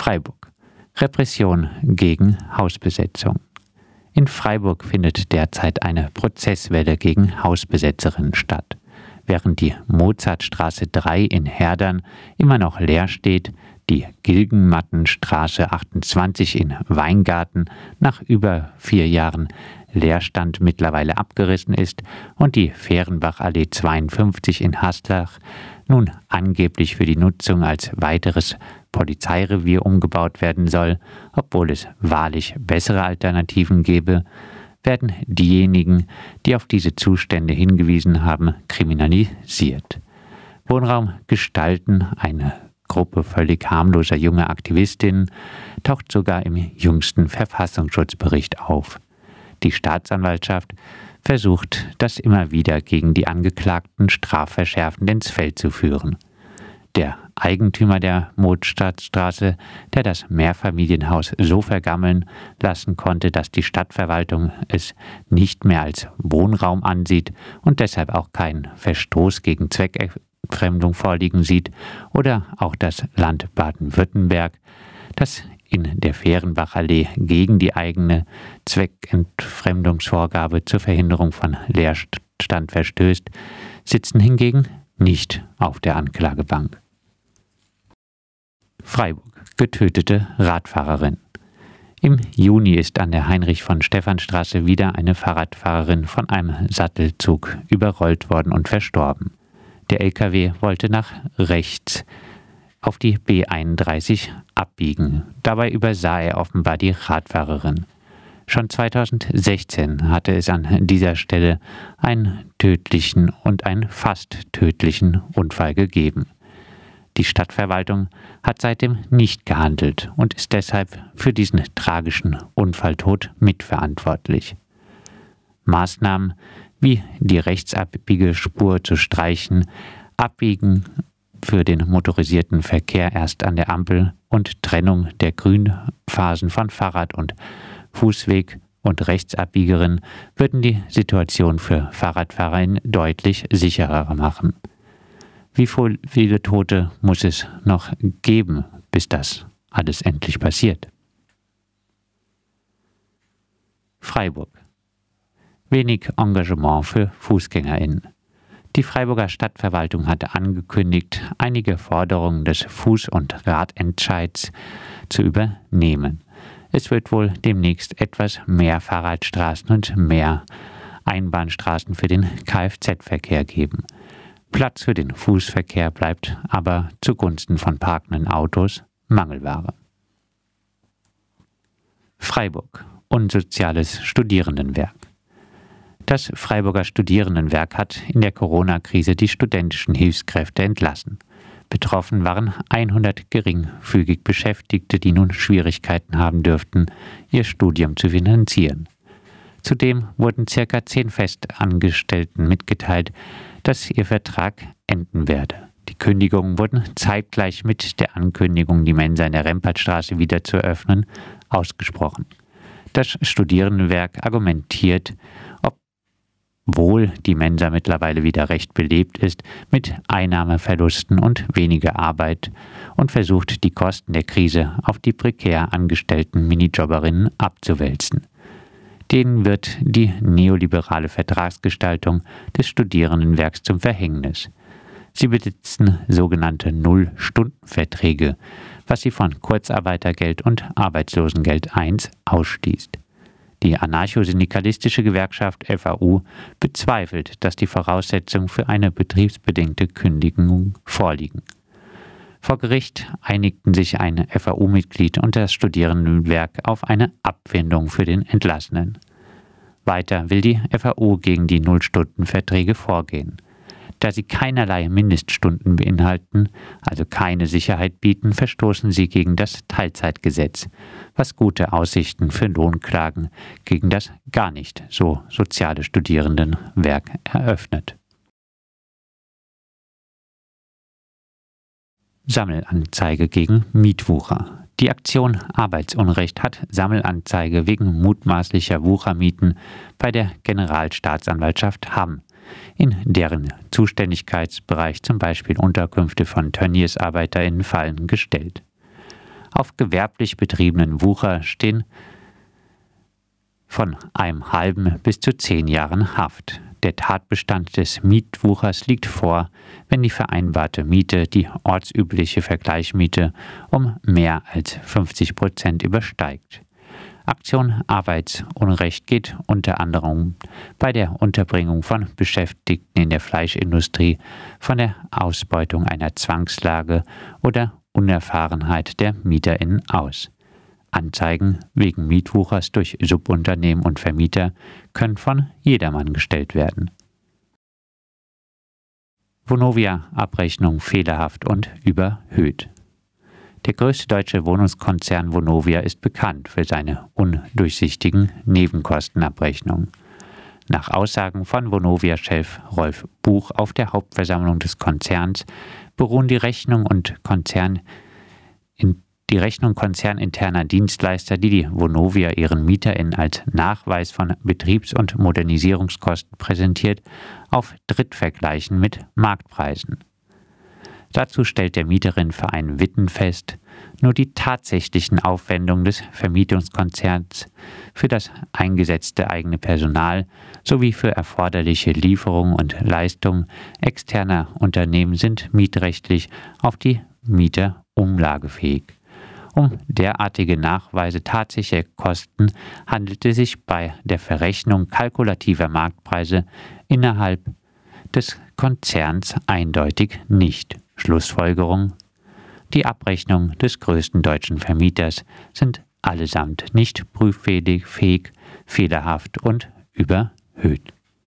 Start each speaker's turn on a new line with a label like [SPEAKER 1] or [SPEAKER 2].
[SPEAKER 1] Freiburg. Repression gegen Hausbesetzung. In Freiburg findet derzeit eine Prozesswelle gegen Hausbesetzerinnen statt. Während die Mozartstraße 3 in Herdern immer noch leer steht, die Gilgenmattenstraße 28 in Weingarten nach über vier Jahren Leerstand mittlerweile abgerissen ist und die Fehrenbachallee 52 in Haslach nun angeblich für die Nutzung als weiteres Polizeirevier umgebaut werden soll, obwohl es wahrlich bessere Alternativen gäbe, werden diejenigen, die auf diese Zustände hingewiesen haben, kriminalisiert. Wohnraum gestalten, eine Gruppe völlig harmloser junger Aktivistinnen, taucht sogar im jüngsten Verfassungsschutzbericht auf. Die Staatsanwaltschaft versucht, das immer wieder gegen die Angeklagten strafverschärfend ins Feld zu führen. Der Eigentümer der Mozartstraße, der das Mehrfamilienhaus so vergammeln lassen konnte, dass die Stadtverwaltung es nicht mehr als Wohnraum ansieht und deshalb auch keinen Verstoß gegen Zweckentfremdung vorliegen sieht, oder auch das Land Baden-Württemberg, das in der Fehrenbachallee gegen die eigene Zweckentfremdungsvorgabe zur Verhinderung von Leerstand verstößt, sitzen hingegen nicht auf der Anklagebank. Freiburg. Getötete Radfahrerin. Im Juni ist an der Heinrich von Stephanstraße wieder eine Fahrradfahrerin von einem Sattelzug überrollt worden und verstorben. Der LKW wollte nach rechts auf die B31 abbiegen. Dabei übersah er offenbar die Radfahrerin. Schon 2016 hatte es an dieser Stelle einen tödlichen und einen fast tödlichen Unfall gegeben. Die Stadtverwaltung hat seitdem nicht gehandelt und ist deshalb für diesen tragischen Unfalltod mitverantwortlich. Maßnahmen wie die Rechtsabbiegespur zu streichen, Abbiegen für den motorisierten Verkehr erst an der Ampel und Trennung der Grünphasen von Fahrrad- und Fußweg und Rechtsabbiegerin würden die Situation für Fahrradfahrer deutlich sicherer machen. Wie viele Tote muss es noch geben, bis das alles endlich passiert? Freiburg. Wenig Engagement für Fußgängerinnen. Die Freiburger Stadtverwaltung hatte angekündigt, einige Forderungen des Fuß- und Radentscheids zu übernehmen. Es wird wohl demnächst etwas mehr Fahrradstraßen und mehr Einbahnstraßen für den Kfz-Verkehr geben. Platz für den Fußverkehr bleibt aber zugunsten von parkenden Autos Mangelware. Freiburg Unsoziales Studierendenwerk das Freiburger Studierendenwerk hat in der Corona-Krise die studentischen Hilfskräfte entlassen. Betroffen waren 100 geringfügig Beschäftigte, die nun Schwierigkeiten haben dürften, ihr Studium zu finanzieren. Zudem wurden circa zehn Festangestellten mitgeteilt, dass ihr Vertrag enden werde. Die Kündigungen wurden zeitgleich mit der Ankündigung, die Mensa in der Rempartstraße wieder zu öffnen, ausgesprochen. Das Studierendenwerk argumentiert, obwohl die Mensa mittlerweile wieder recht belebt ist, mit Einnahmeverlusten und weniger Arbeit und versucht, die Kosten der Krise auf die prekär angestellten Minijobberinnen abzuwälzen. Denen wird die neoliberale Vertragsgestaltung des Studierendenwerks zum Verhängnis. Sie besitzen sogenannte Null-Stunden-Verträge, was sie von Kurzarbeitergeld und Arbeitslosengeld I ausschließt. Die anarcho-syndikalistische Gewerkschaft FAU bezweifelt, dass die Voraussetzungen für eine betriebsbedingte Kündigung vorliegen. Vor Gericht einigten sich ein FAU-Mitglied und das Studierendenwerk auf eine Abfindung für den Entlassenen. Weiter will die FAU gegen die Nullstundenverträge vorgehen. Da sie keinerlei Mindeststunden beinhalten, also keine Sicherheit bieten, verstoßen sie gegen das Teilzeitgesetz, was gute Aussichten für Lohnklagen gegen das gar nicht so soziale Studierendenwerk eröffnet. Sammelanzeige gegen Mietwucher. Die Aktion Arbeitsunrecht hat Sammelanzeige wegen mutmaßlicher Wuchermieten bei der Generalstaatsanwaltschaft Hamm in deren Zuständigkeitsbereich zum Beispiel Unterkünfte von Turniersarbeiterinnen fallen, gestellt. Auf gewerblich betriebenen Wucher stehen von einem halben bis zu zehn Jahren Haft. Der Tatbestand des Mietwuchers liegt vor, wenn die vereinbarte Miete die ortsübliche Vergleichsmiete um mehr als 50 Prozent übersteigt. Aktion Arbeitsunrecht geht unter anderem bei der Unterbringung von Beschäftigten in der Fleischindustrie von der Ausbeutung einer Zwangslage oder Unerfahrenheit der MieterInnen aus. Anzeigen wegen Mietwuchers durch Subunternehmen und Vermieter können von jedermann gestellt werden. Vonovia-Abrechnung fehlerhaft und überhöht. Der größte deutsche Wohnungskonzern Vonovia ist bekannt für seine undurchsichtigen Nebenkostenabrechnungen. Nach Aussagen von Vonovia-Chef Rolf Buch auf der Hauptversammlung des Konzerns beruhen die Rechnung und Konzern in die Rechnung konzerninterner Dienstleister, die die Vonovia ihren MieterInnen als Nachweis von Betriebs- und Modernisierungskosten präsentiert, auf Drittvergleichen mit Marktpreisen. Dazu stellt der Mieterinnenverein Witten fest, nur die tatsächlichen Aufwendungen des Vermietungskonzerns für das eingesetzte eigene Personal sowie für erforderliche Lieferungen und Leistungen externer Unternehmen sind mietrechtlich auf die Mieter umlagefähig. Um derartige Nachweise tatsächlicher Kosten handelt es sich bei der Verrechnung kalkulativer Marktpreise innerhalb des Konzerns eindeutig nicht. Schlussfolgerung Die Abrechnungen des größten deutschen Vermieters sind allesamt nicht prüffähig, fehlerhaft und überhöht.